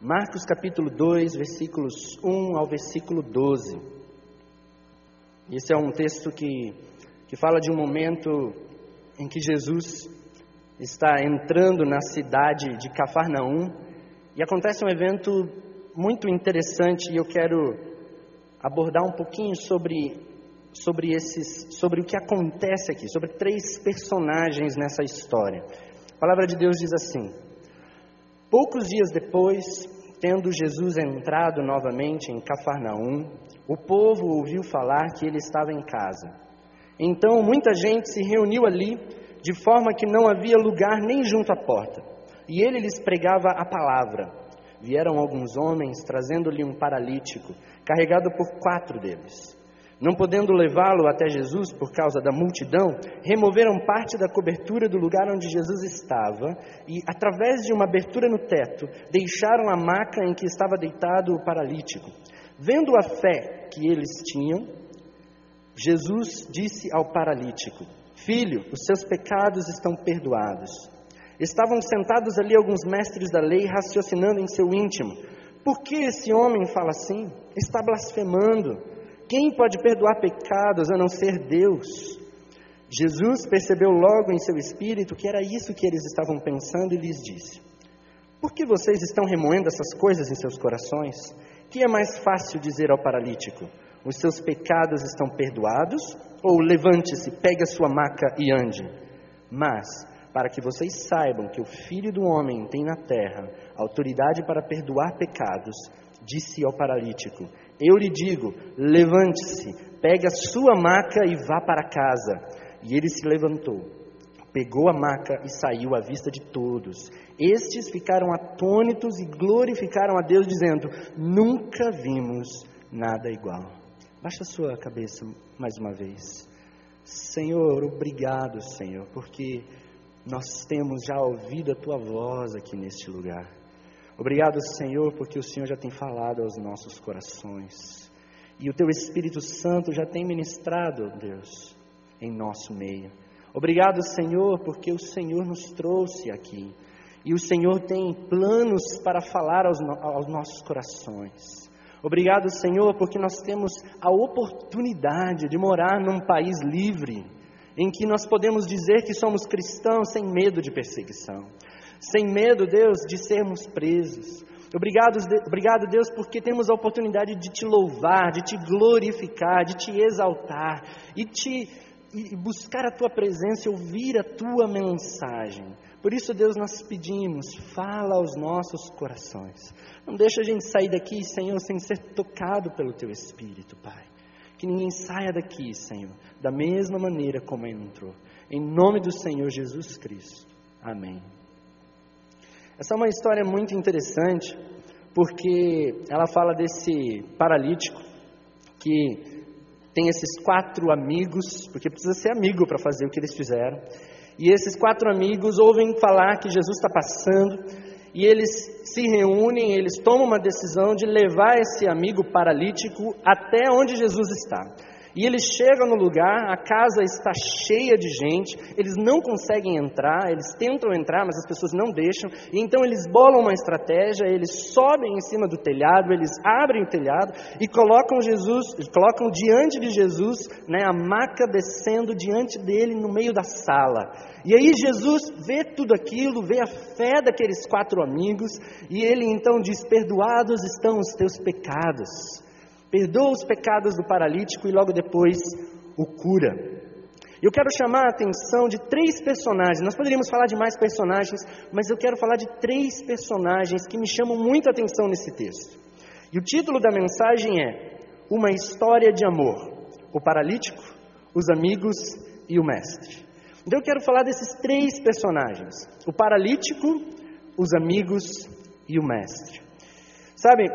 Marcos capítulo 2, versículos 1 ao versículo 12. Esse é um texto que, que fala de um momento em que Jesus está entrando na cidade de Cafarnaum e acontece um evento muito interessante e eu quero abordar um pouquinho sobre, sobre, esses, sobre o que acontece aqui, sobre três personagens nessa história. A palavra de Deus diz assim: Poucos dias depois, tendo Jesus entrado novamente em Cafarnaum, o povo ouviu falar que ele estava em casa. Então muita gente se reuniu ali, de forma que não havia lugar nem junto à porta. E ele lhes pregava a palavra. Vieram alguns homens trazendo-lhe um paralítico, carregado por quatro deles. Não podendo levá-lo até Jesus por causa da multidão, removeram parte da cobertura do lugar onde Jesus estava e, através de uma abertura no teto, deixaram a maca em que estava deitado o paralítico. Vendo a fé que eles tinham, Jesus disse ao paralítico: Filho, os seus pecados estão perdoados. Estavam sentados ali alguns mestres da lei, raciocinando em seu íntimo: Por que esse homem fala assim? Está blasfemando. Quem pode perdoar pecados a não ser Deus? Jesus percebeu logo em seu espírito que era isso que eles estavam pensando e lhes disse: Por que vocês estão remoendo essas coisas em seus corações? Que é mais fácil dizer ao paralítico: Os seus pecados estão perdoados? Ou levante-se, pegue a sua maca e ande? Mas, para que vocês saibam que o Filho do Homem tem na terra autoridade para perdoar pecados, disse ao paralítico: eu lhe digo: levante-se, pegue a sua maca e vá para casa. E ele se levantou, pegou a maca e saiu à vista de todos. Estes ficaram atônitos e glorificaram a Deus, dizendo: Nunca vimos nada igual. Baixa a sua cabeça mais uma vez. Senhor, obrigado, Senhor, porque nós temos já ouvido a tua voz aqui neste lugar. Obrigado, Senhor, porque o Senhor já tem falado aos nossos corações. E o teu Espírito Santo já tem ministrado, Deus, em nosso meio. Obrigado, Senhor, porque o Senhor nos trouxe aqui. E o Senhor tem planos para falar aos, aos nossos corações. Obrigado, Senhor, porque nós temos a oportunidade de morar num país livre, em que nós podemos dizer que somos cristãos sem medo de perseguição sem medo, Deus, de sermos presos. Obrigado, obrigado, Deus, porque temos a oportunidade de te louvar, de te glorificar, de te exaltar e, te, e buscar a tua presença, ouvir a tua mensagem. Por isso, Deus, nós pedimos, fala aos nossos corações. Não deixa a gente sair daqui, Senhor, sem ser tocado pelo teu Espírito, Pai. Que ninguém saia daqui, Senhor, da mesma maneira como entrou. Em nome do Senhor Jesus Cristo. Amém. Essa é uma história muito interessante, porque ela fala desse paralítico que tem esses quatro amigos, porque precisa ser amigo para fazer o que eles fizeram. E esses quatro amigos ouvem falar que Jesus está passando, e eles se reúnem, eles tomam uma decisão de levar esse amigo paralítico até onde Jesus está. E eles chegam no lugar, a casa está cheia de gente, eles não conseguem entrar, eles tentam entrar, mas as pessoas não deixam, e então eles bolam uma estratégia, eles sobem em cima do telhado, eles abrem o telhado e colocam Jesus, colocam diante de Jesus, né, a maca descendo diante dele no meio da sala. E aí Jesus vê tudo aquilo, vê a fé daqueles quatro amigos, e ele então diz: Perdoados estão os teus pecados perdoa os pecados do paralítico e logo depois o cura. Eu quero chamar a atenção de três personagens. Nós poderíamos falar de mais personagens, mas eu quero falar de três personagens que me chamam muito a atenção nesse texto. E o título da mensagem é Uma História de Amor: O Paralítico, os Amigos e o Mestre. Então eu quero falar desses três personagens: o paralítico, os amigos e o mestre. Sabe,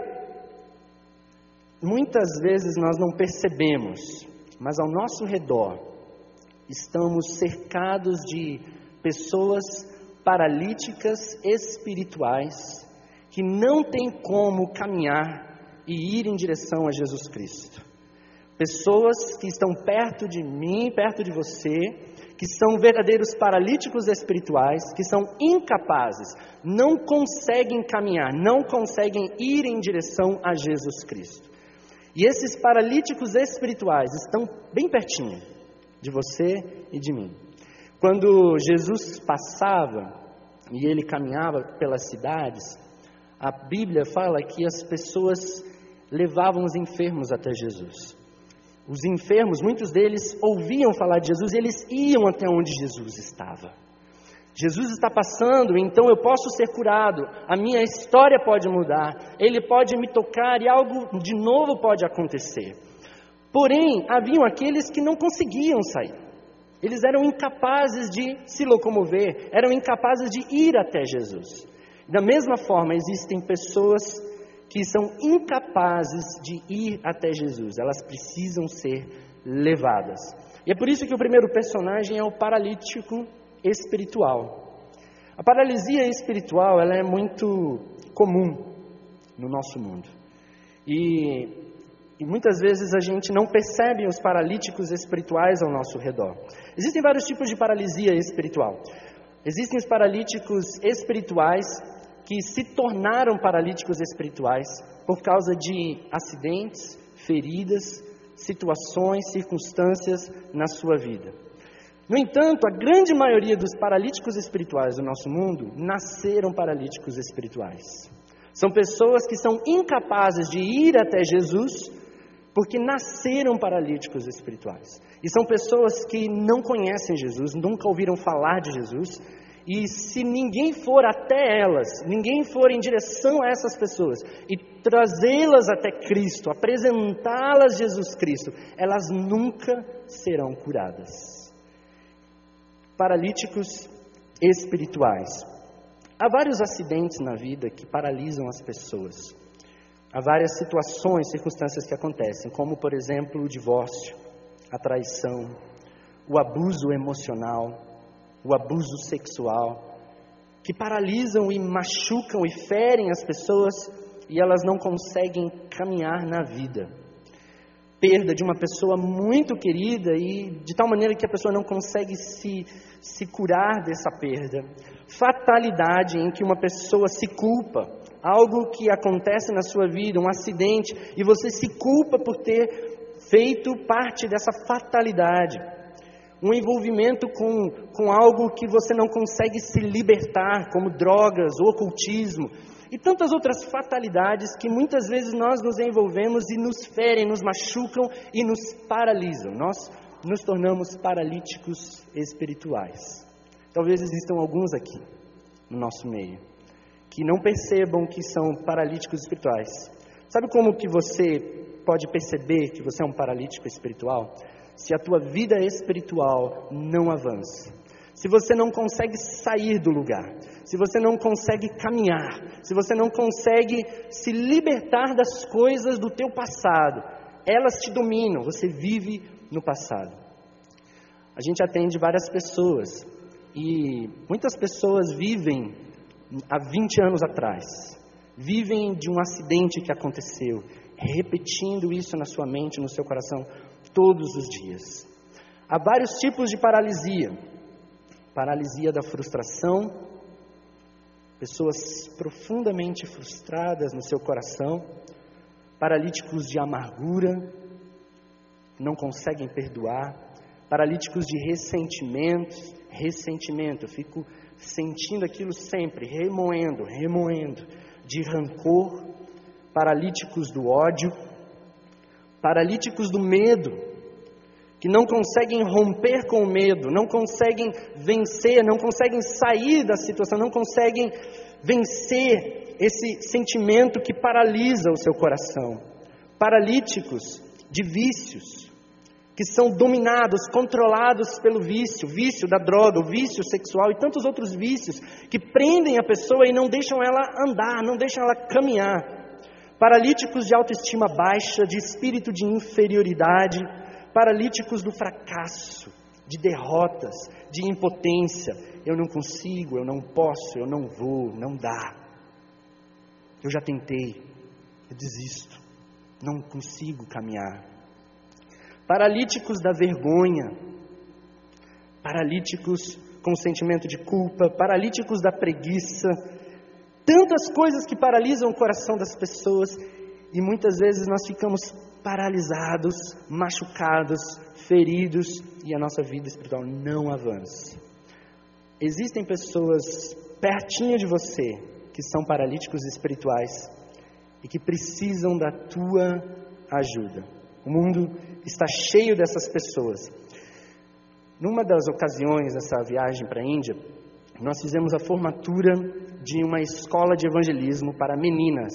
Muitas vezes nós não percebemos, mas ao nosso redor estamos cercados de pessoas paralíticas espirituais que não têm como caminhar e ir em direção a Jesus Cristo. Pessoas que estão perto de mim, perto de você, que são verdadeiros paralíticos espirituais, que são incapazes, não conseguem caminhar, não conseguem ir em direção a Jesus Cristo. E esses paralíticos espirituais estão bem pertinho de você e de mim. Quando Jesus passava e ele caminhava pelas cidades, a Bíblia fala que as pessoas levavam os enfermos até Jesus. Os enfermos, muitos deles ouviam falar de Jesus e eles iam até onde Jesus estava. Jesus está passando, então eu posso ser curado, a minha história pode mudar, Ele pode me tocar e algo de novo pode acontecer. Porém, haviam aqueles que não conseguiam sair, eles eram incapazes de se locomover, eram incapazes de ir até Jesus. Da mesma forma, existem pessoas que são incapazes de ir até Jesus, elas precisam ser levadas. E é por isso que o primeiro personagem é o paralítico espiritual. A paralisia espiritual ela é muito comum no nosso mundo. E, e muitas vezes a gente não percebe os paralíticos espirituais ao nosso redor. Existem vários tipos de paralisia espiritual. Existem os paralíticos espirituais que se tornaram paralíticos espirituais por causa de acidentes, feridas, situações, circunstâncias na sua vida. No entanto, a grande maioria dos paralíticos espirituais do nosso mundo nasceram paralíticos espirituais. São pessoas que são incapazes de ir até Jesus porque nasceram paralíticos espirituais. E são pessoas que não conhecem Jesus, nunca ouviram falar de Jesus, e se ninguém for até elas, ninguém for em direção a essas pessoas e trazê-las até Cristo, apresentá-las Jesus Cristo, elas nunca serão curadas paralíticos espirituais. Há vários acidentes na vida que paralisam as pessoas. Há várias situações, circunstâncias que acontecem, como por exemplo o divórcio, a traição, o abuso emocional, o abuso sexual, que paralisam e machucam e ferem as pessoas e elas não conseguem caminhar na vida. Perda de uma pessoa muito querida e de tal maneira que a pessoa não consegue se se curar dessa perda. Fatalidade em que uma pessoa se culpa, algo que acontece na sua vida, um acidente, e você se culpa por ter feito parte dessa fatalidade. Um envolvimento com, com algo que você não consegue se libertar, como drogas ou ocultismo, e tantas outras fatalidades que muitas vezes nós nos envolvemos e nos ferem, nos machucam e nos paralisam. Nós nos tornamos paralíticos espirituais. Talvez existam alguns aqui no nosso meio que não percebam que são paralíticos espirituais. Sabe como que você pode perceber que você é um paralítico espiritual? Se a tua vida espiritual não avança. Se você não consegue sair do lugar, se você não consegue caminhar, se você não consegue se libertar das coisas do teu passado, elas te dominam, você vive no passado. A gente atende várias pessoas e muitas pessoas vivem há 20 anos atrás, vivem de um acidente que aconteceu, repetindo isso na sua mente, no seu coração, todos os dias. Há vários tipos de paralisia: paralisia da frustração, pessoas profundamente frustradas no seu coração, paralíticos de amargura, não conseguem perdoar, paralíticos de ressentimento, ressentimento, eu fico sentindo aquilo sempre, remoendo, remoendo, de rancor, paralíticos do ódio, paralíticos do medo, que não conseguem romper com o medo, não conseguem vencer, não conseguem sair da situação, não conseguem vencer esse sentimento que paralisa o seu coração. Paralíticos de vícios, que são dominados, controlados pelo vício, vício da droga, o vício sexual e tantos outros vícios que prendem a pessoa e não deixam ela andar, não deixam ela caminhar. Paralíticos de autoestima baixa, de espírito de inferioridade, paralíticos do fracasso, de derrotas, de impotência. Eu não consigo, eu não posso, eu não vou, não dá. Eu já tentei, eu desisto, não consigo caminhar paralíticos da vergonha, paralíticos com sentimento de culpa, paralíticos da preguiça, tantas coisas que paralisam o coração das pessoas e muitas vezes nós ficamos paralisados, machucados, feridos e a nossa vida espiritual não avança. Existem pessoas pertinho de você que são paralíticos espirituais e que precisam da tua ajuda. O mundo está cheio dessas pessoas. Numa das ocasiões dessa viagem para a Índia, nós fizemos a formatura de uma escola de evangelismo para meninas.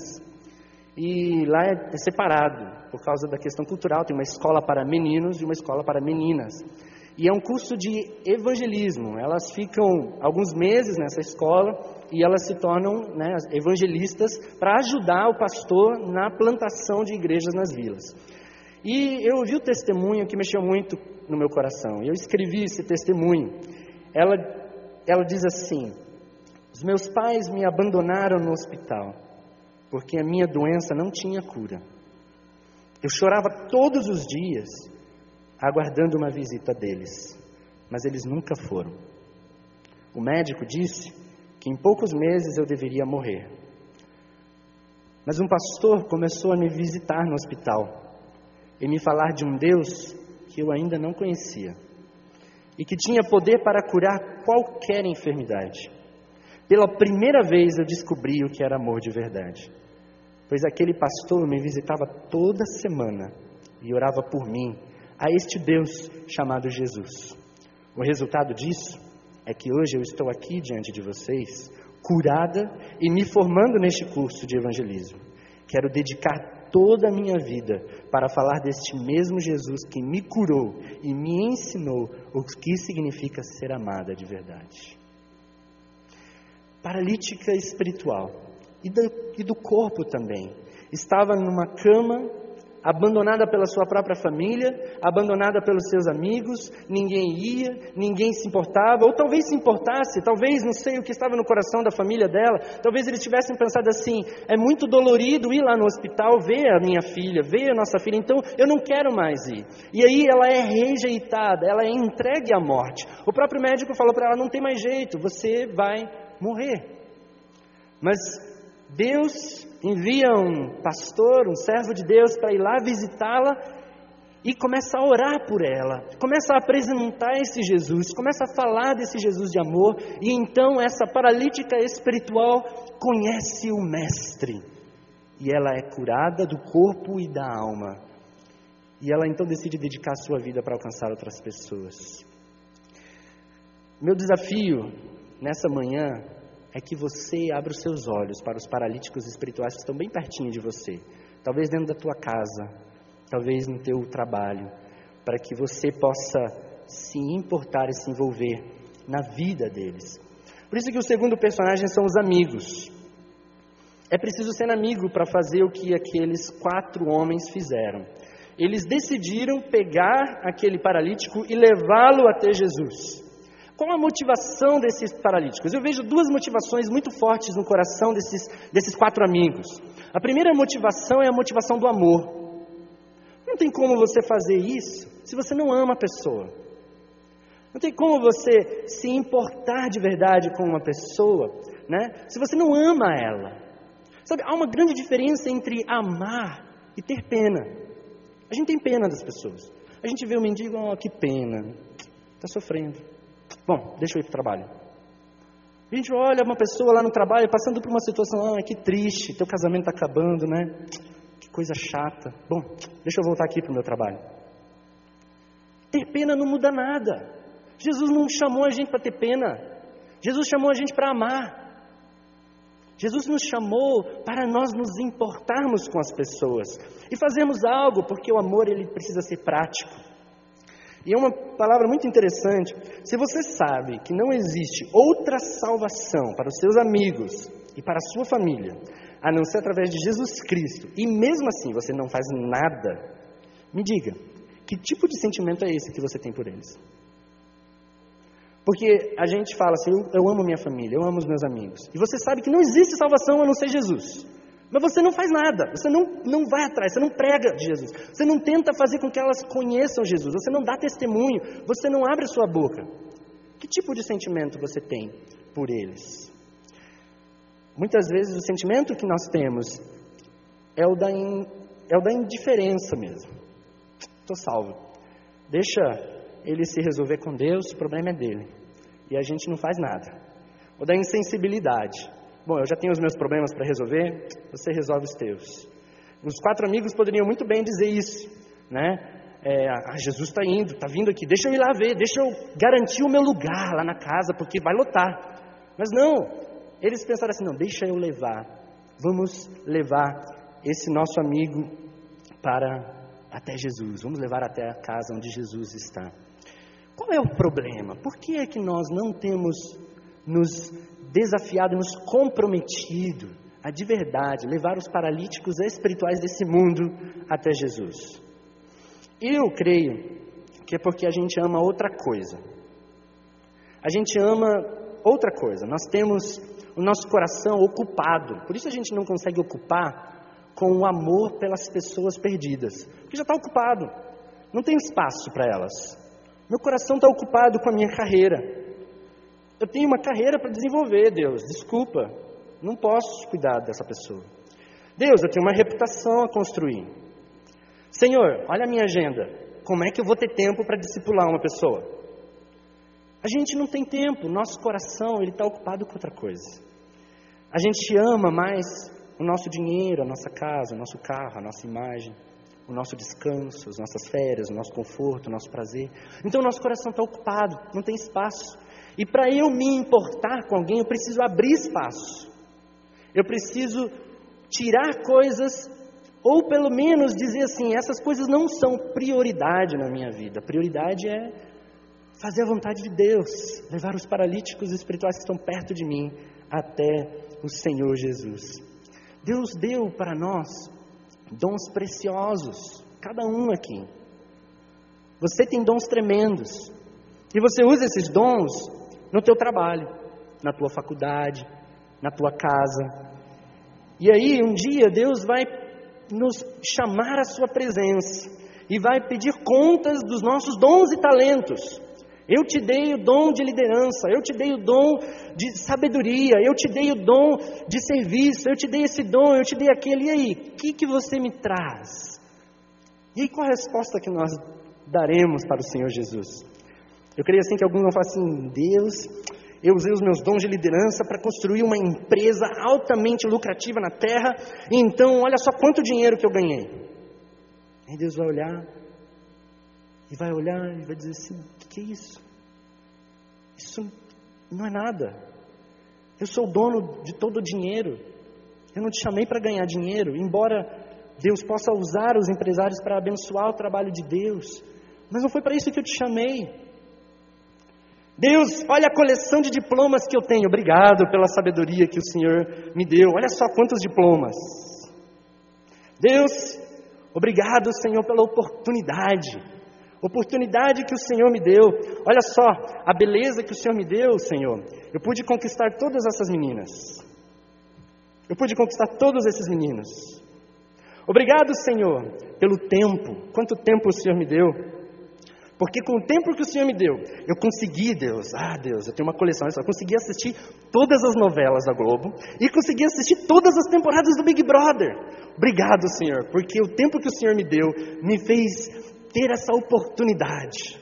E lá é separado, por causa da questão cultural, tem uma escola para meninos e uma escola para meninas. E é um curso de evangelismo. Elas ficam alguns meses nessa escola e elas se tornam né, evangelistas para ajudar o pastor na plantação de igrejas nas vilas. E eu ouvi o testemunho que mexeu muito no meu coração. Eu escrevi esse testemunho. Ela, ela diz assim: Os meus pais me abandonaram no hospital porque a minha doença não tinha cura. Eu chorava todos os dias aguardando uma visita deles, mas eles nunca foram. O médico disse que em poucos meses eu deveria morrer. Mas um pastor começou a me visitar no hospital e me falar de um Deus que eu ainda não conhecia e que tinha poder para curar qualquer enfermidade. Pela primeira vez eu descobri o que era amor de verdade, pois aquele pastor me visitava toda semana e orava por mim a este Deus chamado Jesus. O resultado disso é que hoje eu estou aqui diante de vocês, curada e me formando neste curso de evangelismo. Quero dedicar toda a minha vida para falar deste mesmo Jesus que me curou e me ensinou o que significa ser amada de verdade. Paralítica espiritual e do, e do corpo também. Estava numa cama abandonada pela sua própria família, abandonada pelos seus amigos, ninguém ia, ninguém se importava, ou talvez se importasse, talvez não sei o que estava no coração da família dela, talvez eles tivessem pensado assim: é muito dolorido ir lá no hospital ver a minha filha, ver a nossa filha, então eu não quero mais ir. E aí ela é rejeitada, ela é entregue à morte. O próprio médico falou para ela: não tem mais jeito, você vai morrer. Mas Deus envia um pastor, um servo de Deus, para ir lá visitá-la e começa a orar por ela, começa a apresentar esse Jesus, começa a falar desse Jesus de amor, e então essa paralítica espiritual conhece o Mestre, e ela é curada do corpo e da alma, e ela então decide dedicar sua vida para alcançar outras pessoas. Meu desafio nessa manhã é que você abra os seus olhos para os paralíticos espirituais que estão bem pertinho de você, talvez dentro da tua casa, talvez no teu trabalho, para que você possa se importar e se envolver na vida deles. Por isso que o segundo personagem são os amigos. É preciso ser amigo para fazer o que aqueles quatro homens fizeram. Eles decidiram pegar aquele paralítico e levá-lo até Jesus. Qual a motivação desses paralíticos? Eu vejo duas motivações muito fortes no coração desses, desses quatro amigos. A primeira motivação é a motivação do amor. Não tem como você fazer isso se você não ama a pessoa. Não tem como você se importar de verdade com uma pessoa, né? Se você não ama ela. Sabe, há uma grande diferença entre amar e ter pena. A gente tem pena das pessoas. A gente vê o mendigo, oh, que pena, está sofrendo. Bom, deixa eu ir para o trabalho. A gente olha uma pessoa lá no trabalho passando por uma situação, ah, que triste, teu casamento está acabando, né? Que coisa chata. Bom, deixa eu voltar aqui para o meu trabalho. Ter pena não muda nada. Jesus não chamou a gente para ter pena. Jesus chamou a gente para amar. Jesus nos chamou para nós nos importarmos com as pessoas e fazermos algo, porque o amor ele precisa ser prático. E é uma palavra muito interessante. Se você sabe que não existe outra salvação para os seus amigos e para a sua família, a não ser através de Jesus Cristo, e mesmo assim você não faz nada, me diga, que tipo de sentimento é esse que você tem por eles? Porque a gente fala assim, eu, eu amo minha família, eu amo os meus amigos. E você sabe que não existe salvação a não ser Jesus. Mas você não faz nada, você não, não vai atrás, você não prega de Jesus, você não tenta fazer com que elas conheçam Jesus, você não dá testemunho, você não abre sua boca. Que tipo de sentimento você tem por eles? Muitas vezes o sentimento que nós temos é o da, in, é o da indiferença mesmo. Estou salvo. Deixa ele se resolver com Deus, o problema é dele. E a gente não faz nada. Ou da insensibilidade. Bom, eu já tenho os meus problemas para resolver, você resolve os teus. Os quatro amigos poderiam muito bem dizer isso, né? É, ah, Jesus está indo, está vindo aqui, deixa eu ir lá ver, deixa eu garantir o meu lugar lá na casa, porque vai lotar. Mas não, eles pensaram assim: não, deixa eu levar, vamos levar esse nosso amigo para até Jesus, vamos levar até a casa onde Jesus está. Qual é o problema? Por que é que nós não temos nos desafiado, nos comprometido a de verdade levar os paralíticos espirituais desse mundo até Jesus? Eu creio que é porque a gente ama outra coisa. A gente ama outra coisa. Nós temos o nosso coração ocupado. Por isso a gente não consegue ocupar com o amor pelas pessoas perdidas. Porque já está ocupado. Não tem espaço para elas. Meu coração está ocupado com a minha carreira. Eu tenho uma carreira para desenvolver, Deus. Desculpa. Não posso cuidar dessa pessoa. Deus, eu tenho uma reputação a construir. Senhor, olha a minha agenda. Como é que eu vou ter tempo para discipular uma pessoa? A gente não tem tempo, nosso coração ele está ocupado com outra coisa. A gente ama mais o nosso dinheiro, a nossa casa, o nosso carro, a nossa imagem, o nosso descanso, as nossas férias, o nosso conforto, o nosso prazer. Então o nosso coração está ocupado, não tem espaço. E para eu me importar com alguém, eu preciso abrir espaço. Eu preciso tirar coisas ou pelo menos dizer assim: essas coisas não são prioridade na minha vida. Prioridade é fazer a vontade de Deus, levar os paralíticos espirituais que estão perto de mim até o Senhor Jesus. Deus deu para nós dons preciosos, cada um aqui. Você tem dons tremendos. E você usa esses dons no teu trabalho, na tua faculdade, na tua casa. E aí, um dia, Deus vai nos chamar à Sua presença e vai pedir contas dos nossos dons e talentos. Eu te dei o dom de liderança, eu te dei o dom de sabedoria, eu te dei o dom de serviço, eu te dei esse dom, eu te dei aquele. E aí, o que, que você me traz? E aí, qual a resposta que nós daremos para o Senhor Jesus? Eu creio assim que alguns vão falar assim: Deus, eu usei os meus dons de liderança para construir uma empresa altamente lucrativa na terra, então olha só quanto dinheiro que eu ganhei. Aí Deus vai olhar, e vai olhar e vai dizer assim: o que, que é isso? Isso não é nada. Eu sou o dono de todo o dinheiro. Eu não te chamei para ganhar dinheiro, embora Deus possa usar os empresários para abençoar o trabalho de Deus, mas não foi para isso que eu te chamei. Deus, olha a coleção de diplomas que eu tenho. Obrigado pela sabedoria que o Senhor me deu. Olha só quantos diplomas. Deus, obrigado, Senhor, pela oportunidade. Oportunidade que o Senhor me deu. Olha só a beleza que o Senhor me deu, Senhor. Eu pude conquistar todas essas meninas. Eu pude conquistar todos esses meninos. Obrigado, Senhor, pelo tempo. Quanto tempo o Senhor me deu? Porque com o tempo que o Senhor me deu, eu consegui, Deus, ah, Deus, eu tenho uma coleção, eu consegui assistir todas as novelas da Globo e consegui assistir todas as temporadas do Big Brother. Obrigado, Senhor, porque o tempo que o Senhor me deu me fez ter essa oportunidade.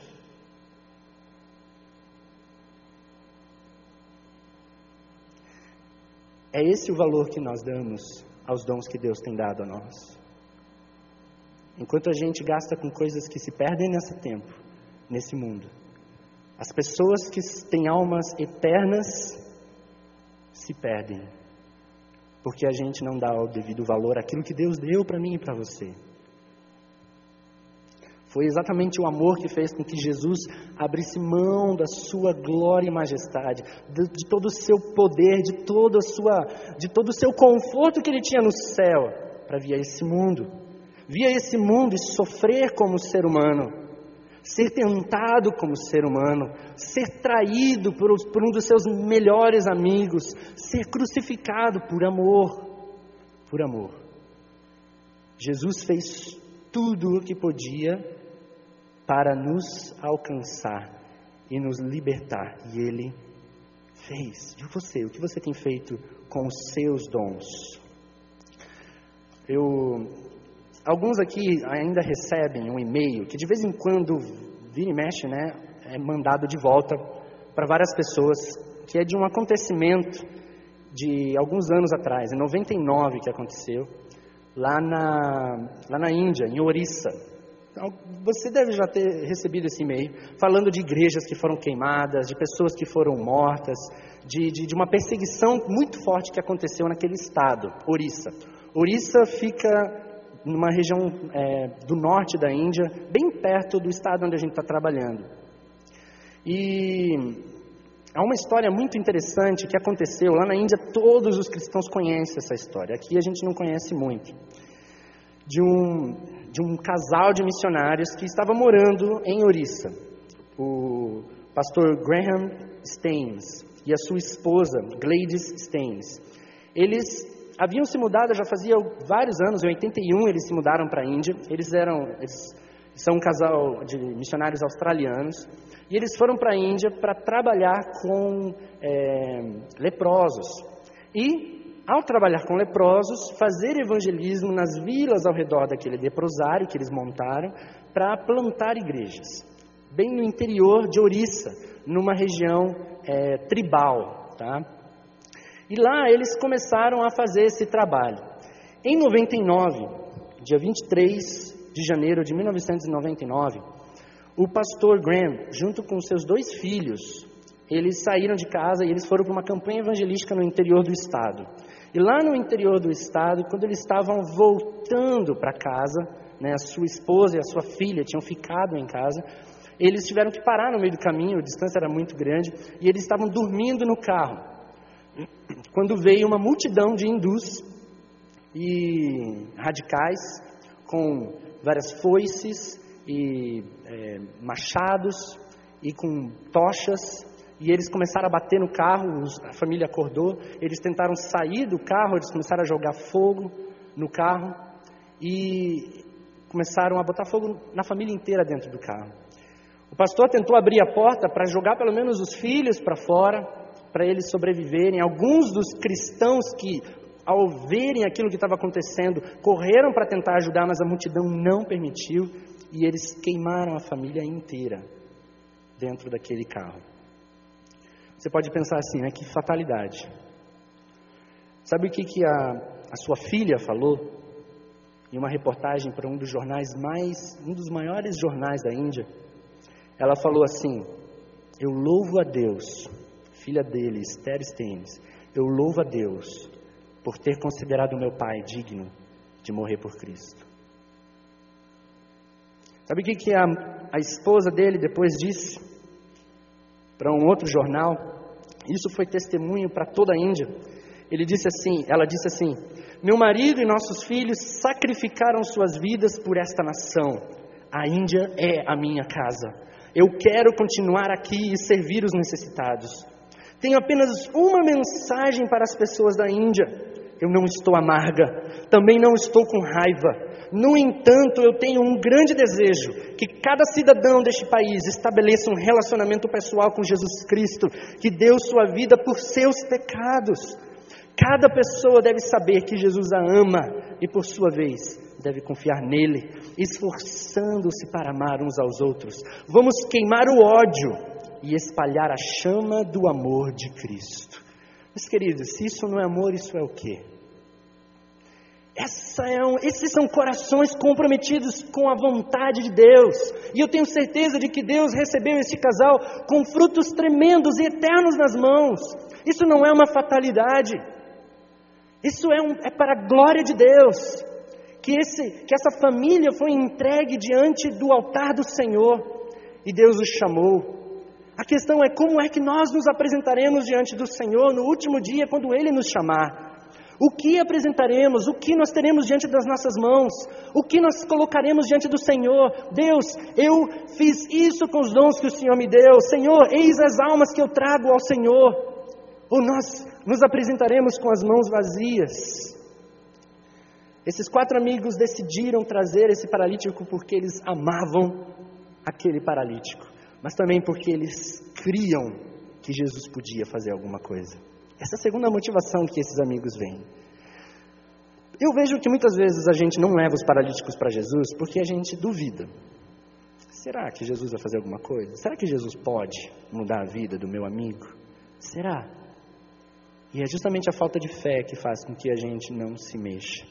É esse o valor que nós damos aos dons que Deus tem dado a nós. Enquanto a gente gasta com coisas que se perdem nesse tempo, nesse mundo, as pessoas que têm almas eternas se perdem, porque a gente não dá o devido valor àquilo que Deus deu para mim e para você. Foi exatamente o amor que fez com que Jesus abrisse mão da sua glória e majestade, de, de todo o seu poder, de, toda sua, de todo o seu conforto que ele tinha no céu, para vir a esse mundo. Via esse mundo e sofrer como ser humano, ser tentado como ser humano, ser traído por, por um dos seus melhores amigos, ser crucificado por amor, por amor. Jesus fez tudo o que podia para nos alcançar e nos libertar. E Ele fez. E você? O que você tem feito com os seus dons? Eu, alguns aqui ainda recebem um e-mail que de vez em quando vira e mexe, né? É mandado de volta para várias pessoas, que é de um acontecimento de alguns anos atrás, em 99 que aconteceu, lá na, lá na Índia, em Orissa. Então, você deve já ter recebido esse e-mail, falando de igrejas que foram queimadas, de pessoas que foram mortas, de, de, de uma perseguição muito forte que aconteceu naquele estado, Orissa. Orissa fica numa região é, do norte da Índia, bem perto do estado onde a gente está trabalhando. E há uma história muito interessante que aconteceu lá na Índia, todos os cristãos conhecem essa história, aqui a gente não conhece muito. De um, de um casal de missionários que estava morando em Orissa. O pastor Graham Staines e a sua esposa, Gladys Staines. Eles haviam se mudado já fazia vários anos, em 81 eles se mudaram para a Índia. Eles eram, eles são um casal de missionários australianos e eles foram para a Índia para trabalhar com é, leprosos. E, ao trabalhar com leprosos, fazer evangelismo nas vilas ao redor daquele leprosário que eles montaram para plantar igrejas. Bem no interior de Orissa, numa região é, tribal. Tá? E lá eles começaram a fazer esse trabalho. Em 99, dia 23 de janeiro de 1999, o pastor Graham, junto com seus dois filhos, eles saíram de casa e eles foram para uma campanha evangelística no interior do estado. E lá no interior do estado, quando eles estavam voltando para casa, né, a sua esposa e a sua filha tinham ficado em casa, eles tiveram que parar no meio do caminho, a distância era muito grande, e eles estavam dormindo no carro. Quando veio uma multidão de hindus e radicais com várias foices e é, machados e com tochas, e eles começaram a bater no carro, a família acordou, eles tentaram sair do carro, eles começaram a jogar fogo no carro e começaram a botar fogo na família inteira dentro do carro. O pastor tentou abrir a porta para jogar pelo menos os filhos para fora, para eles sobreviverem. Alguns dos cristãos que, ao verem aquilo que estava acontecendo, correram para tentar ajudar, mas a multidão não permitiu e eles queimaram a família inteira dentro daquele carro. Você pode pensar assim, né? Que fatalidade. Sabe o que, que a, a sua filha falou em uma reportagem para um dos jornais mais, um dos maiores jornais da Índia? Ela falou assim: Eu louvo a Deus, filha dele, Esther Steines, eu louvo a Deus por ter considerado meu pai digno de morrer por Cristo. Sabe o que, que a, a esposa dele depois disse para um outro jornal? Isso foi testemunho para toda a Índia. Ele disse assim, ela disse assim: Meu marido e nossos filhos sacrificaram suas vidas por esta nação. A Índia é a minha casa. Eu quero continuar aqui e servir os necessitados. Tenho apenas uma mensagem para as pessoas da Índia. Eu não estou amarga, também não estou com raiva. No entanto, eu tenho um grande desejo que cada cidadão deste país estabeleça um relacionamento pessoal com Jesus Cristo, que deu sua vida por seus pecados. Cada pessoa deve saber que Jesus a ama e, por sua vez, deve confiar nele, esforçando-se para amar uns aos outros. Vamos queimar o ódio e espalhar a chama do amor de Cristo. Meus queridos, se isso não é amor, isso é o quê? É esses são corações comprometidos com a vontade de Deus. E eu tenho certeza de que Deus recebeu esse casal com frutos tremendos e eternos nas mãos. Isso não é uma fatalidade. Isso é, um, é para a glória de Deus. Que, esse, que essa família foi entregue diante do altar do Senhor. E Deus os chamou. A questão é como é que nós nos apresentaremos diante do Senhor no último dia, quando Ele nos chamar. O que apresentaremos? O que nós teremos diante das nossas mãos? O que nós colocaremos diante do Senhor? Deus, eu fiz isso com os dons que o Senhor me deu. Senhor, eis as almas que eu trago ao Senhor. Ou nós nos apresentaremos com as mãos vazias? Esses quatro amigos decidiram trazer esse paralítico porque eles amavam aquele paralítico. Mas também porque eles criam que Jesus podia fazer alguma coisa. Essa é a segunda motivação que esses amigos veem. Eu vejo que muitas vezes a gente não leva os paralíticos para Jesus porque a gente duvida. Será que Jesus vai fazer alguma coisa? Será que Jesus pode mudar a vida do meu amigo? Será? E é justamente a falta de fé que faz com que a gente não se mexa.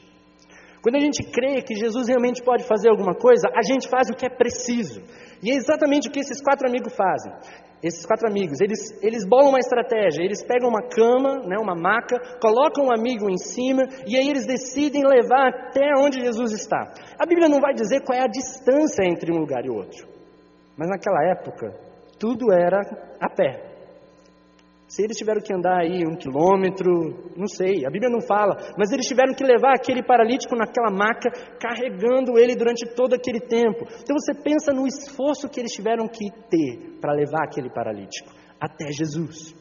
Quando a gente crê que Jesus realmente pode fazer alguma coisa, a gente faz o que é preciso. E é exatamente o que esses quatro amigos fazem. Esses quatro amigos, eles, eles bolam uma estratégia, eles pegam uma cama, né, uma maca, colocam um amigo em cima e aí eles decidem levar até onde Jesus está. A Bíblia não vai dizer qual é a distância entre um lugar e outro, mas naquela época tudo era a pé. Se eles tiveram que andar aí um quilômetro, não sei, a Bíblia não fala, mas eles tiveram que levar aquele paralítico naquela maca, carregando ele durante todo aquele tempo. Então você pensa no esforço que eles tiveram que ter para levar aquele paralítico até Jesus.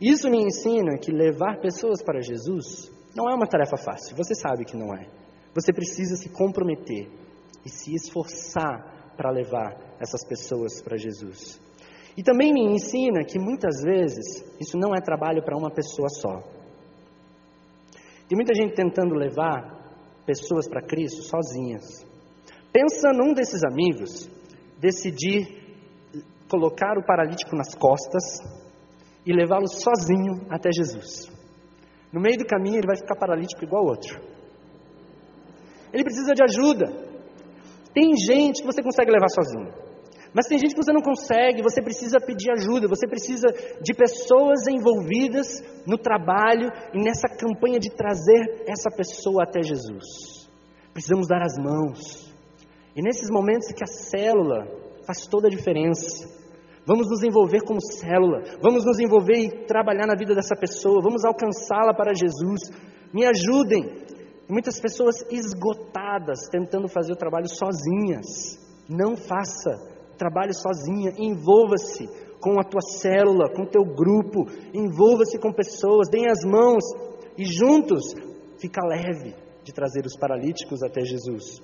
Isso me ensina que levar pessoas para Jesus não é uma tarefa fácil, você sabe que não é. Você precisa se comprometer e se esforçar para levar essas pessoas para Jesus. E também me ensina que muitas vezes isso não é trabalho para uma pessoa só. Tem muita gente tentando levar pessoas para Cristo sozinhas. Pensa num desses amigos decidir colocar o paralítico nas costas e levá-lo sozinho até Jesus. No meio do caminho ele vai ficar paralítico igual outro. Ele precisa de ajuda. Tem gente que você consegue levar sozinho. Mas tem gente que você não consegue, você precisa pedir ajuda, você precisa de pessoas envolvidas no trabalho e nessa campanha de trazer essa pessoa até Jesus. Precisamos dar as mãos. E nesses momentos que a célula faz toda a diferença. Vamos nos envolver como célula, vamos nos envolver e trabalhar na vida dessa pessoa, vamos alcançá-la para Jesus. Me ajudem. Muitas pessoas esgotadas tentando fazer o trabalho sozinhas. Não faça Trabalhe sozinha, envolva-se com a tua célula, com o teu grupo, envolva-se com pessoas, deem as mãos e juntos fica leve de trazer os paralíticos até Jesus.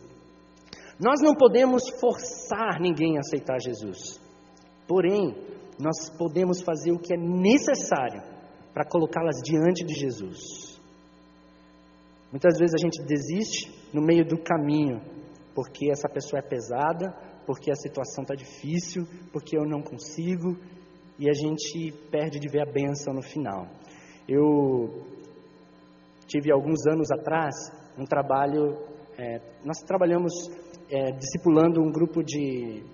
Nós não podemos forçar ninguém a aceitar Jesus, porém, nós podemos fazer o que é necessário para colocá-las diante de Jesus. Muitas vezes a gente desiste no meio do caminho, porque essa pessoa é pesada, porque a situação está difícil, porque eu não consigo, e a gente perde de ver a benção no final. Eu tive alguns anos atrás um trabalho, é, nós trabalhamos é, discipulando um grupo de,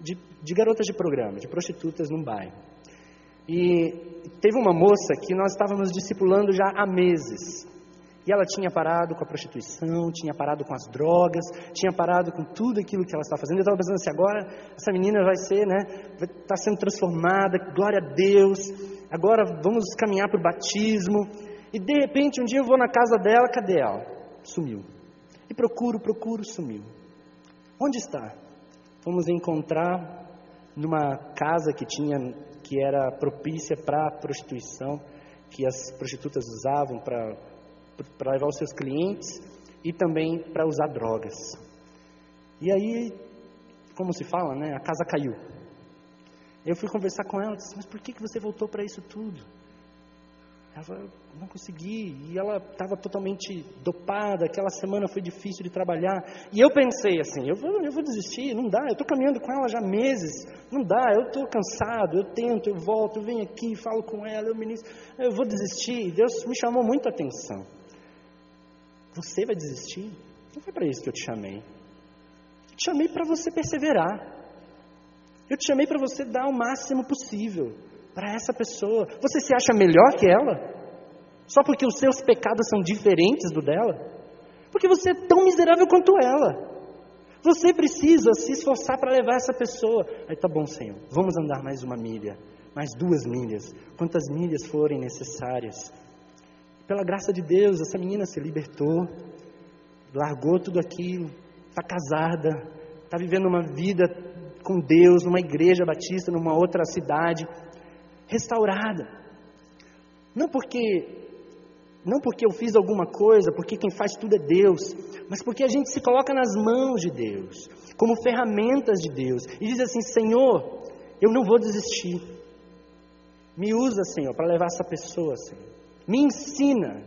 de, de garotas de programa, de prostitutas num bairro. E teve uma moça que nós estávamos discipulando já há meses. E ela tinha parado com a prostituição, tinha parado com as drogas, tinha parado com tudo aquilo que ela estava fazendo. Eu estava pensando assim, agora essa menina vai ser, né, vai estar tá sendo transformada, glória a Deus. Agora vamos caminhar para o batismo. E de repente um dia eu vou na casa dela, cadê ela? Sumiu. E procuro, procuro, sumiu. Onde está? Fomos encontrar numa casa que tinha, que era propícia para a prostituição, que as prostitutas usavam para para levar os seus clientes e também para usar drogas. E aí, como se fala, né? A casa caiu. Eu fui conversar com ela, disse, mas por que, que você voltou para isso tudo? Ela falou, não consegui. E ela estava totalmente dopada, aquela semana foi difícil de trabalhar. E eu pensei assim, eu vou, eu vou desistir, não dá, eu estou caminhando com ela já há meses, não dá, eu estou cansado, eu tento, eu volto, eu venho aqui, falo com ela, eu ministro, eu vou desistir. Deus me chamou muito a atenção. Você vai desistir? Não foi para isso que eu te chamei. Eu te chamei para você perseverar. Eu te chamei para você dar o máximo possível para essa pessoa. Você se acha melhor que ela? Só porque os seus pecados são diferentes do dela? Porque você é tão miserável quanto ela. Você precisa se esforçar para levar essa pessoa. Aí tá bom, Senhor, vamos andar mais uma milha, mais duas milhas, quantas milhas forem necessárias. Pela graça de Deus, essa menina se libertou, largou tudo aquilo, está casada, está vivendo uma vida com Deus, numa igreja batista, numa outra cidade, restaurada. Não porque não porque eu fiz alguma coisa, porque quem faz tudo é Deus, mas porque a gente se coloca nas mãos de Deus, como ferramentas de Deus, e diz assim: Senhor, eu não vou desistir. Me usa, Senhor, para levar essa pessoa, Senhor. Me ensina,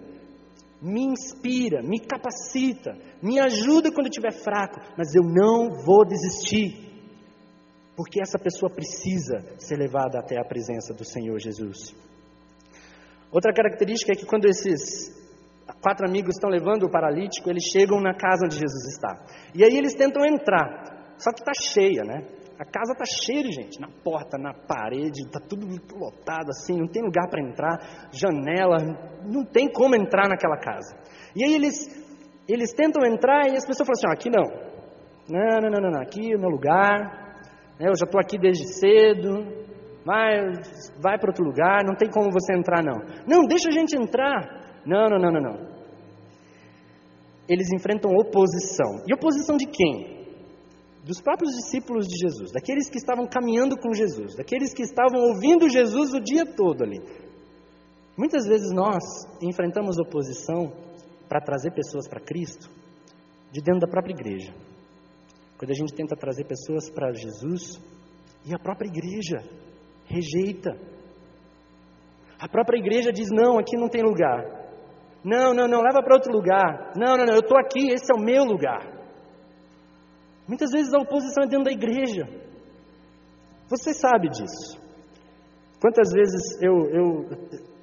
me inspira, me capacita, me ajuda quando eu estiver fraco, mas eu não vou desistir, porque essa pessoa precisa ser levada até a presença do Senhor Jesus. Outra característica é que quando esses quatro amigos estão levando o paralítico, eles chegam na casa onde Jesus está. E aí eles tentam entrar, só que está cheia, né? A casa está cheia de gente, na porta, na parede, está tudo lotado assim, não tem lugar para entrar, janela, não tem como entrar naquela casa. E aí eles, eles tentam entrar e as pessoas falam assim: aqui não, não, não, não, não, aqui é meu lugar, né, eu já estou aqui desde cedo, vai, vai para outro lugar, não tem como você entrar não. Não, deixa a gente entrar. Não, não, não, não, não. Eles enfrentam oposição. E oposição de quem? Dos próprios discípulos de Jesus, daqueles que estavam caminhando com Jesus, daqueles que estavam ouvindo Jesus o dia todo ali. Muitas vezes nós enfrentamos oposição para trazer pessoas para Cristo de dentro da própria igreja. Quando a gente tenta trazer pessoas para Jesus e a própria igreja rejeita. A própria igreja diz: não, aqui não tem lugar. Não, não, não, leva para outro lugar. Não, não, não, eu estou aqui, esse é o meu lugar. Muitas vezes a oposição é dentro da igreja. Você sabe disso. Quantas vezes eu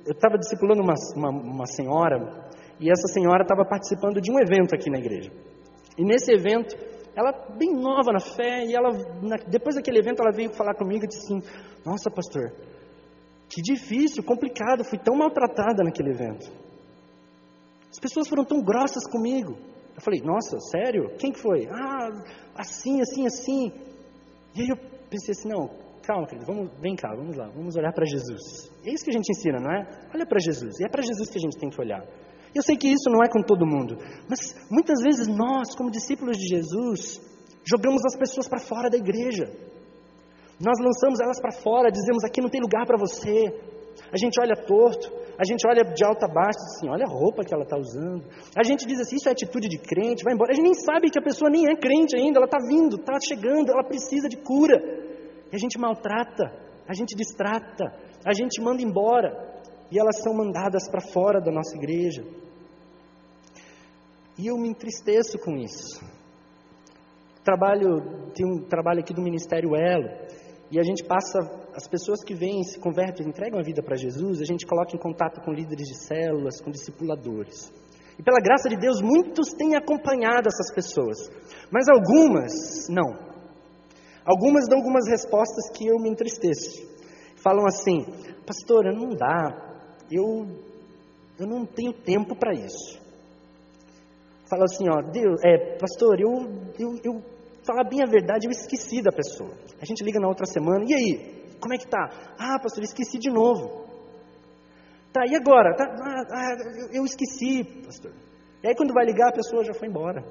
estava eu, eu discipulando uma, uma, uma senhora e essa senhora estava participando de um evento aqui na igreja. E nesse evento, ela bem nova na fé, e ela, na, depois daquele evento, ela veio falar comigo e disse assim: Nossa, pastor, que difícil, complicado, fui tão maltratada naquele evento. As pessoas foram tão grossas comigo. Eu falei, nossa, sério? Quem que foi? Ah, assim, assim, assim. E aí eu pensei assim, não, calma, querido, vamos, vem cá, vamos lá, vamos olhar para Jesus. É isso que a gente ensina, não é? Olha para Jesus. E é para Jesus que a gente tem que olhar. Eu sei que isso não é com todo mundo, mas muitas vezes nós, como discípulos de Jesus, jogamos as pessoas para fora da igreja. Nós lançamos elas para fora, dizemos aqui não tem lugar para você. A gente olha torto, a gente olha de alta a baixo, assim, olha a roupa que ela está usando. A gente diz assim, isso é atitude de crente, vai embora. A gente nem sabe que a pessoa nem é crente ainda, ela está vindo, está chegando, ela precisa de cura. E a gente maltrata, a gente distrata, a gente manda embora. E elas são mandadas para fora da nossa igreja. E eu me entristeço com isso. Trabalho, tem um trabalho aqui do Ministério Elo, e a gente passa, as pessoas que vêm, se convertem, entregam a vida para Jesus, a gente coloca em contato com líderes de células, com discipuladores. E pela graça de Deus, muitos têm acompanhado essas pessoas, mas algumas não. Algumas dão algumas respostas que eu me entristeço. Falam assim: Pastora, não dá, eu, eu não tenho tempo para isso. Fala assim: ó, Deus, é, Pastor, eu, eu, eu falar bem a verdade, eu esqueci da pessoa. A gente liga na outra semana, e aí? Como é que tá? Ah, pastor, esqueci de novo. Tá, e agora? Tá, ah, ah, eu esqueci, pastor. E aí quando vai ligar, a pessoa já foi embora.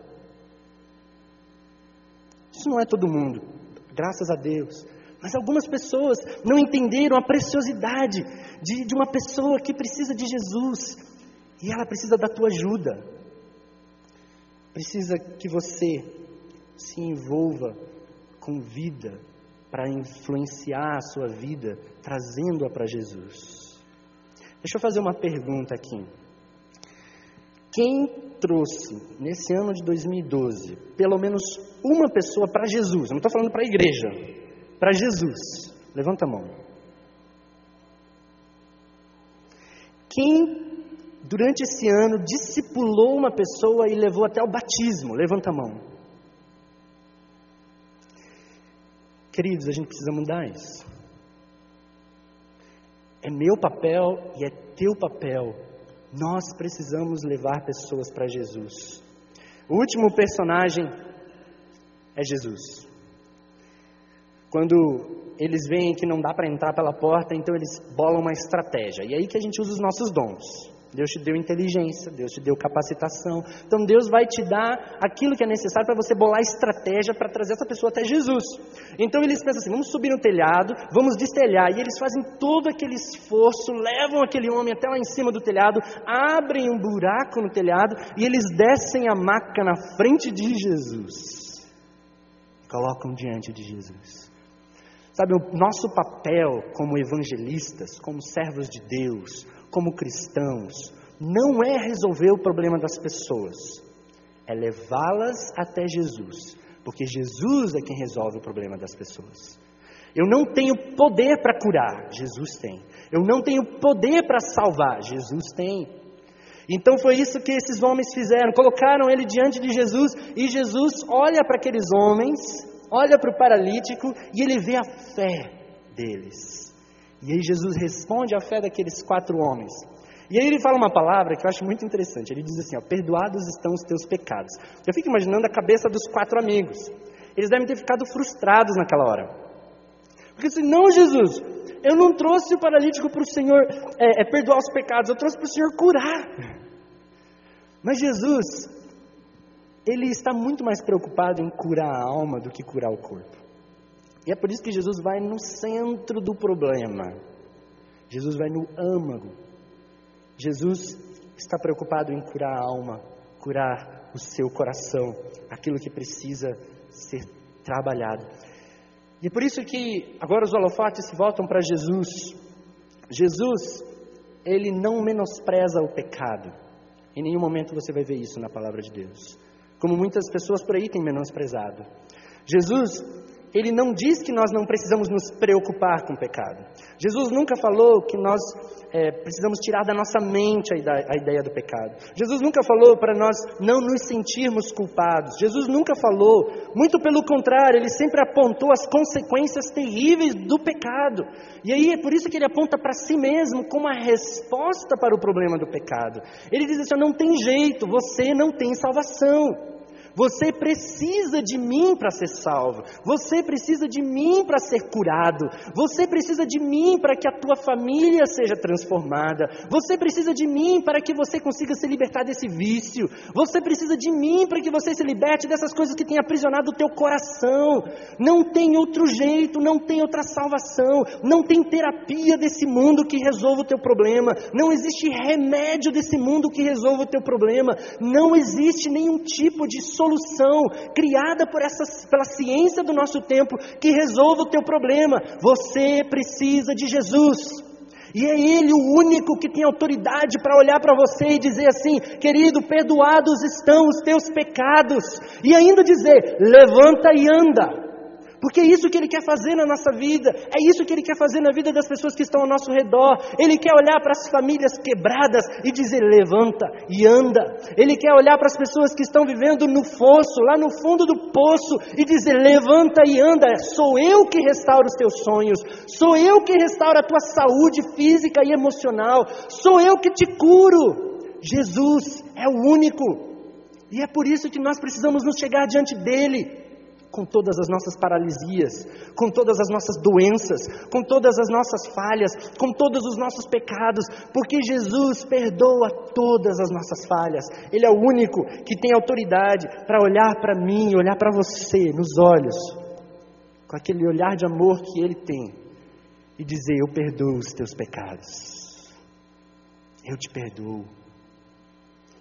Isso não é todo mundo, graças a Deus. Mas algumas pessoas não entenderam a preciosidade de, de uma pessoa que precisa de Jesus. E ela precisa da tua ajuda. Precisa que você se envolva com vida para influenciar a sua vida, trazendo-a para Jesus. Deixa eu fazer uma pergunta aqui. Quem trouxe nesse ano de 2012 pelo menos uma pessoa para Jesus? Eu não estou falando para a igreja, para Jesus. Levanta a mão. Quem durante esse ano discipulou uma pessoa e levou até o batismo? Levanta a mão. Queridos, a gente precisa mudar isso. É meu papel e é teu papel. Nós precisamos levar pessoas para Jesus. O último personagem é Jesus. Quando eles veem que não dá para entrar pela porta, então eles bolam uma estratégia. E é aí que a gente usa os nossos dons. Deus te deu inteligência, Deus te deu capacitação. Então Deus vai te dar aquilo que é necessário para você bolar estratégia para trazer essa pessoa até Jesus. Então eles pensam assim: vamos subir no telhado, vamos destelhar. E eles fazem todo aquele esforço, levam aquele homem até lá em cima do telhado, abrem um buraco no telhado e eles descem a maca na frente de Jesus. Colocam diante de Jesus. Sabe, o nosso papel como evangelistas, como servos de Deus, como cristãos, não é resolver o problema das pessoas, é levá-las até Jesus, porque Jesus é quem resolve o problema das pessoas. Eu não tenho poder para curar, Jesus tem. Eu não tenho poder para salvar, Jesus tem. Então foi isso que esses homens fizeram, colocaram ele diante de Jesus e Jesus olha para aqueles homens, olha para o paralítico e ele vê a fé deles. E aí Jesus responde à fé daqueles quatro homens. E aí ele fala uma palavra que eu acho muito interessante. Ele diz assim: ó, Perdoados estão os teus pecados. Eu fico imaginando a cabeça dos quatro amigos. Eles devem ter ficado frustrados naquela hora. Porque assim, não, Jesus, eu não trouxe o paralítico para o Senhor é, é, perdoar os pecados, eu trouxe para o Senhor curar. Mas Jesus, ele está muito mais preocupado em curar a alma do que curar o corpo. E é por isso que Jesus vai no centro do problema. Jesus vai no âmago. Jesus está preocupado em curar a alma, curar o seu coração, aquilo que precisa ser trabalhado. E por isso que agora os holofotes se voltam para Jesus. Jesus, ele não menospreza o pecado. Em nenhum momento você vai ver isso na palavra de Deus. Como muitas pessoas por aí têm menosprezado. Jesus, ele não diz que nós não precisamos nos preocupar com o pecado. Jesus nunca falou que nós é, precisamos tirar da nossa mente a ideia, a ideia do pecado. Jesus nunca falou para nós não nos sentirmos culpados. Jesus nunca falou, muito pelo contrário, ele sempre apontou as consequências terríveis do pecado. E aí é por isso que ele aponta para si mesmo como a resposta para o problema do pecado. Ele diz assim: não tem jeito, você não tem salvação. Você precisa de mim para ser salvo. Você precisa de mim para ser curado. Você precisa de mim para que a tua família seja transformada. Você precisa de mim para que você consiga se libertar desse vício. Você precisa de mim para que você se liberte dessas coisas que têm aprisionado o teu coração. Não tem outro jeito, não tem outra salvação, não tem terapia desse mundo que resolva o teu problema. Não existe remédio desse mundo que resolva o teu problema. Não existe nenhum tipo de solução solução criada por essa, pela ciência do nosso tempo que resolva o teu problema. Você precisa de Jesus. E é Ele o único que tem autoridade para olhar para você e dizer assim: querido, perdoados estão os teus pecados. E ainda dizer: levanta e anda. Porque é isso que Ele quer fazer na nossa vida, é isso que Ele quer fazer na vida das pessoas que estão ao nosso redor. Ele quer olhar para as famílias quebradas e dizer: levanta e anda. Ele quer olhar para as pessoas que estão vivendo no fosso, lá no fundo do poço, e dizer: levanta e anda. Sou eu que restauro os teus sonhos, sou eu que restauro a tua saúde física e emocional, sou eu que te curo. Jesus é o único. E é por isso que nós precisamos nos chegar diante dele com todas as nossas paralisias, com todas as nossas doenças, com todas as nossas falhas, com todos os nossos pecados, porque Jesus perdoa todas as nossas falhas. Ele é o único que tem autoridade para olhar para mim, olhar para você nos olhos, com aquele olhar de amor que ele tem e dizer: Eu perdoo os teus pecados. Eu te perdoo.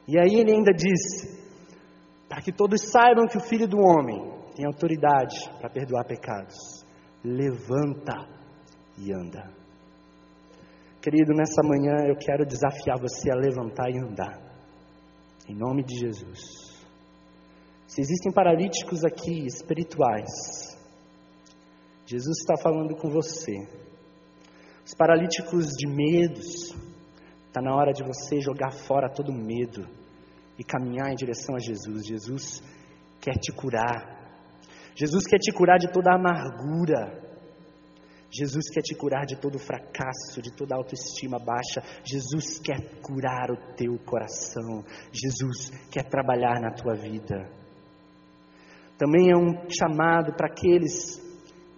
E aí ele ainda diz: Para que todos saibam que o Filho do Homem tem autoridade para perdoar pecados. Levanta e anda. Querido, nessa manhã eu quero desafiar você a levantar e andar. Em nome de Jesus. Se existem paralíticos aqui espirituais, Jesus está falando com você. Os paralíticos de medos, está na hora de você jogar fora todo medo e caminhar em direção a Jesus. Jesus quer te curar. Jesus quer te curar de toda a amargura. Jesus quer te curar de todo fracasso, de toda autoestima baixa. Jesus quer curar o teu coração. Jesus quer trabalhar na tua vida. Também é um chamado para aqueles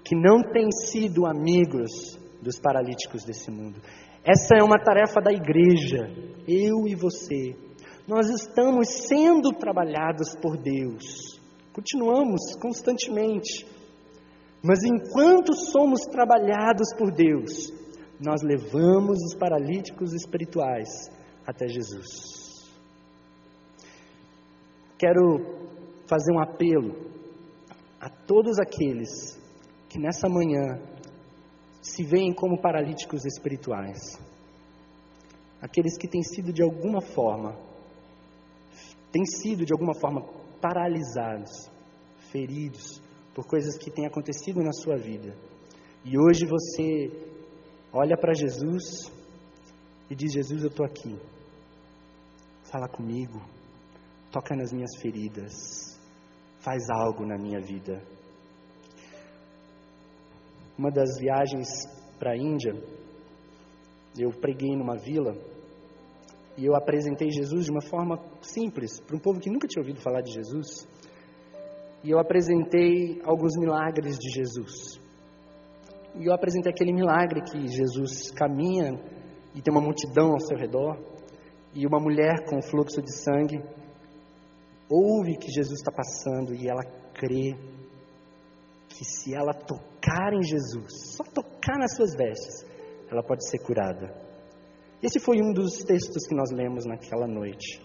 que não têm sido amigos dos paralíticos desse mundo. Essa é uma tarefa da igreja, eu e você. Nós estamos sendo trabalhados por Deus. Continuamos constantemente. Mas enquanto somos trabalhados por Deus, nós levamos os paralíticos espirituais até Jesus. Quero fazer um apelo a todos aqueles que nessa manhã se veem como paralíticos espirituais. Aqueles que têm sido de alguma forma, têm sido de alguma forma paralisados, feridos por coisas que têm acontecido na sua vida. E hoje você olha para Jesus e diz: Jesus, eu estou aqui. Fala comigo, toca nas minhas feridas, faz algo na minha vida. Uma das viagens para a Índia, eu preguei numa vila e eu apresentei Jesus de uma forma simples para um povo que nunca tinha ouvido falar de Jesus. E eu apresentei alguns milagres de Jesus. E eu apresentei aquele milagre que Jesus caminha e tem uma multidão ao seu redor, e uma mulher com fluxo de sangue ouve que Jesus está passando e ela crê que se ela tocar em Jesus, só tocar nas suas vestes, ela pode ser curada. Esse foi um dos textos que nós lemos naquela noite.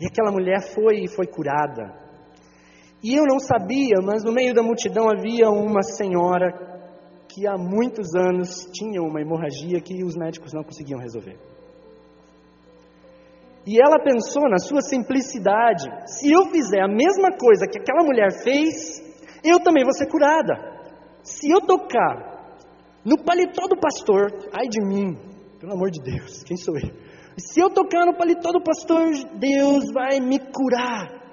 E aquela mulher foi foi curada. E eu não sabia, mas no meio da multidão havia uma senhora que há muitos anos tinha uma hemorragia que os médicos não conseguiam resolver. E ela pensou na sua simplicidade: se eu fizer a mesma coisa que aquela mulher fez, eu também vou ser curada. Se eu tocar no paletó do pastor, ai de mim, pelo amor de Deus, quem sou eu? Se eu tocar no paletó do pastor, Deus vai me curar.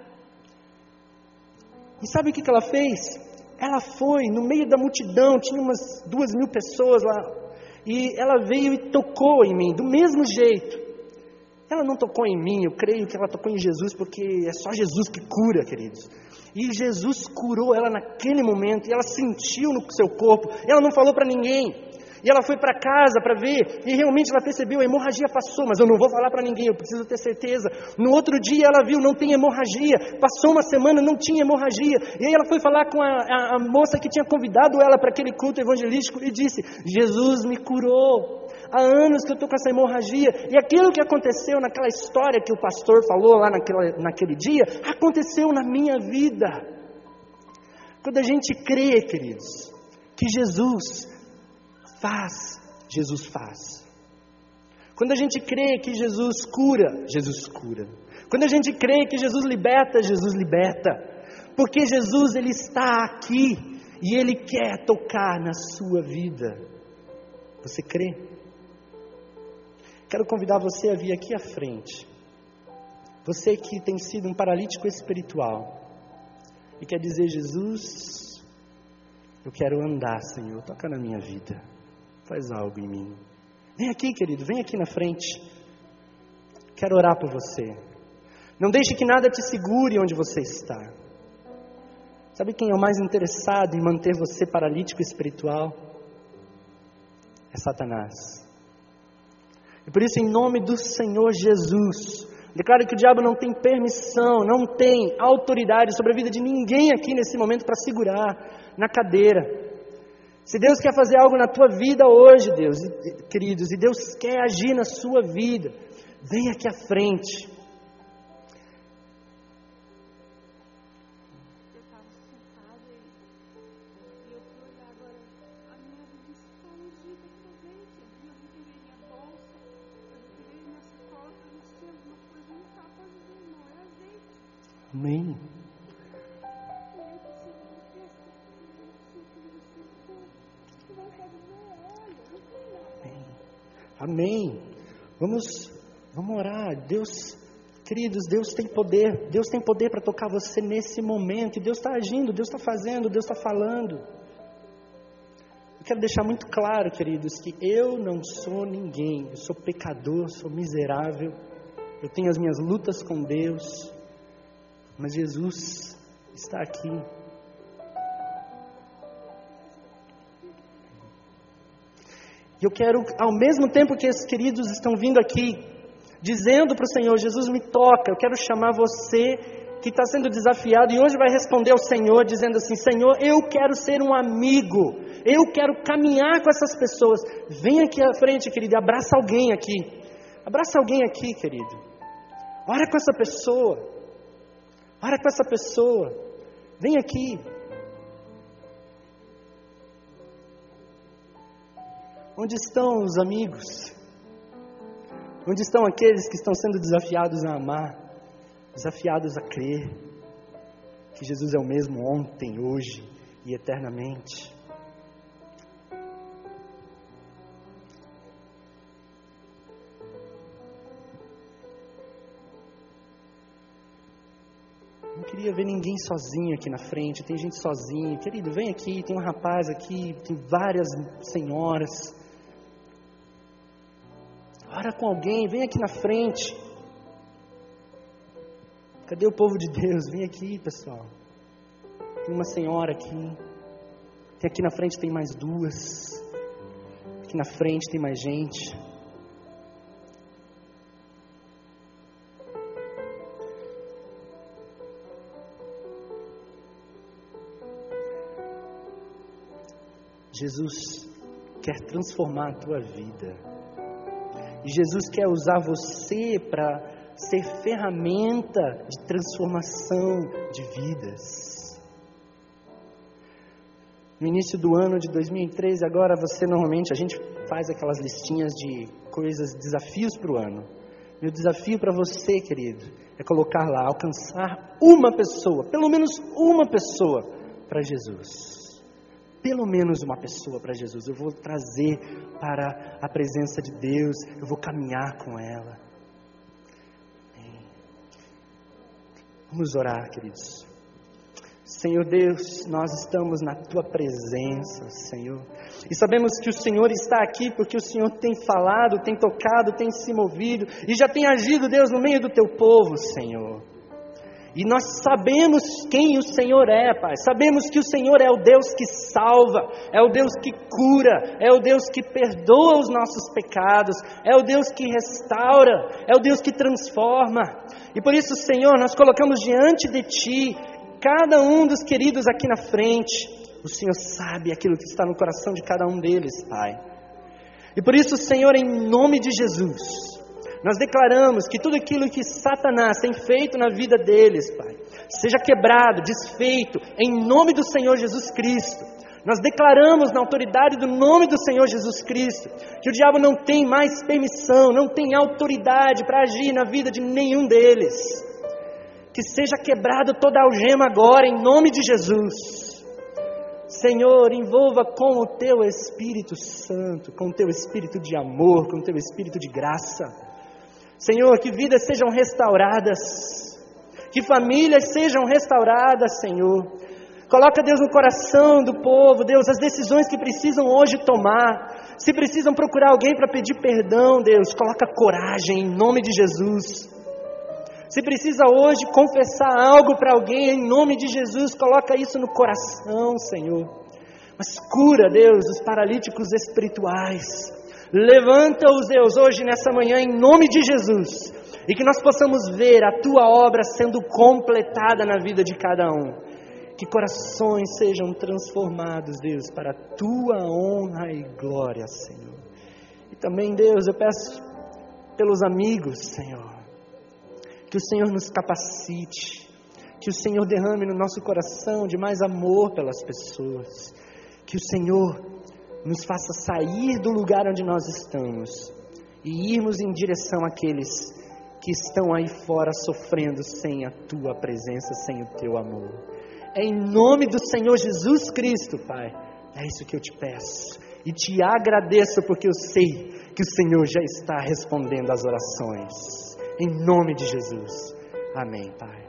E sabe o que ela fez? Ela foi no meio da multidão, tinha umas duas mil pessoas lá, e ela veio e tocou em mim, do mesmo jeito. Ela não tocou em mim, eu creio que ela tocou em Jesus, porque é só Jesus que cura, queridos. E Jesus curou ela naquele momento, e ela sentiu no seu corpo, ela não falou para ninguém. E ela foi para casa para ver, e realmente ela percebeu, a hemorragia passou, mas eu não vou falar para ninguém, eu preciso ter certeza. No outro dia ela viu, não tem hemorragia. Passou uma semana, não tinha hemorragia. E aí ela foi falar com a, a, a moça que tinha convidado ela para aquele culto evangelístico e disse: Jesus me curou. Há anos que eu estou com essa hemorragia. E aquilo que aconteceu naquela história que o pastor falou lá naquela, naquele dia, aconteceu na minha vida. Quando a gente crê, queridos, que Jesus faz, Jesus faz. Quando a gente crê que Jesus cura, Jesus cura. Quando a gente crê que Jesus liberta, Jesus liberta. Porque Jesus ele está aqui e ele quer tocar na sua vida. Você crê? Quero convidar você a vir aqui à frente. Você que tem sido um paralítico espiritual e quer dizer: Jesus, eu quero andar, Senhor, toca na minha vida faz algo em mim. Vem aqui, querido, vem aqui na frente. Quero orar por você. Não deixe que nada te segure onde você está. Sabe quem é o mais interessado em manter você paralítico espiritual? É Satanás. E por isso, em nome do Senhor Jesus, declaro que o diabo não tem permissão, não tem autoridade sobre a vida de ninguém aqui nesse momento para segurar na cadeira. Se Deus quer fazer algo na tua vida hoje, Deus, queridos, e Deus quer agir na sua vida, vem aqui à frente. Amém. Amém. Vamos, vamos orar. Deus, queridos, Deus tem poder. Deus tem poder para tocar você nesse momento. E Deus está agindo, Deus está fazendo, Deus está falando. Eu quero deixar muito claro, queridos, que eu não sou ninguém. Eu sou pecador, sou miserável. Eu tenho as minhas lutas com Deus. Mas Jesus está aqui E eu quero, ao mesmo tempo que esses queridos estão vindo aqui, dizendo para o Senhor: Jesus me toca, eu quero chamar você que está sendo desafiado e hoje vai responder ao Senhor, dizendo assim: Senhor, eu quero ser um amigo, eu quero caminhar com essas pessoas. Vem aqui à frente, querido, e abraça alguém aqui. Abraça alguém aqui, querido. Ora com essa pessoa. Ora com essa pessoa. Vem aqui. Onde estão os amigos? Onde estão aqueles que estão sendo desafiados a amar, desafiados a crer que Jesus é o mesmo ontem, hoje e eternamente? Não queria ver ninguém sozinho aqui na frente. Tem gente sozinho. Querido, vem aqui. Tem um rapaz aqui. Tem várias senhoras. Ora com alguém. Vem aqui na frente. Cadê o povo de Deus? Vem aqui, pessoal. Tem uma senhora aqui. Tem aqui na frente tem mais duas. Aqui na frente tem mais gente. Jesus quer transformar a tua vida. Jesus quer usar você para ser ferramenta de transformação de vidas. No início do ano de 2013, agora você normalmente, a gente faz aquelas listinhas de coisas, desafios para o ano. Meu desafio para você, querido, é colocar lá, alcançar uma pessoa, pelo menos uma pessoa, para Jesus pelo menos uma pessoa para Jesus. Eu vou trazer para a presença de Deus, eu vou caminhar com ela. Vamos orar, queridos. Senhor Deus, nós estamos na tua presença, Senhor. E sabemos que o Senhor está aqui porque o Senhor tem falado, tem tocado, tem se movido e já tem agido, Deus, no meio do teu povo, Senhor. E nós sabemos quem o Senhor é, Pai. Sabemos que o Senhor é o Deus que salva, é o Deus que cura, é o Deus que perdoa os nossos pecados, é o Deus que restaura, é o Deus que transforma. E por isso, Senhor, nós colocamos diante de Ti cada um dos queridos aqui na frente. O Senhor sabe aquilo que está no coração de cada um deles, Pai. E por isso, Senhor, em nome de Jesus, nós declaramos que tudo aquilo que Satanás tem feito na vida deles, Pai, seja quebrado, desfeito, em nome do Senhor Jesus Cristo. Nós declaramos na autoridade do nome do Senhor Jesus Cristo que o diabo não tem mais permissão, não tem autoridade para agir na vida de nenhum deles. Que seja quebrado toda a algema agora, em nome de Jesus. Senhor, envolva com o teu Espírito Santo, com o teu Espírito de amor, com o teu Espírito de graça Senhor, que vidas sejam restauradas, que famílias sejam restauradas, Senhor. Coloca, Deus, no coração do povo, Deus, as decisões que precisam hoje tomar. Se precisam procurar alguém para pedir perdão, Deus, coloca coragem em nome de Jesus. Se precisa hoje confessar algo para alguém, em nome de Jesus, coloca isso no coração, Senhor. Mas cura, Deus, os paralíticos espirituais. Levanta-os, Deus, hoje nessa manhã, em nome de Jesus, e que nós possamos ver a tua obra sendo completada na vida de cada um. Que corações sejam transformados, Deus, para a tua honra e glória, Senhor. E também, Deus, eu peço pelos amigos, Senhor, que o Senhor nos capacite, que o Senhor derrame no nosso coração de mais amor pelas pessoas, que o Senhor nos faça sair do lugar onde nós estamos e irmos em direção àqueles que estão aí fora sofrendo sem a tua presença, sem o teu amor. É em nome do Senhor Jesus Cristo, Pai. É isso que eu te peço. E te agradeço porque eu sei que o Senhor já está respondendo às orações. Em nome de Jesus. Amém, Pai.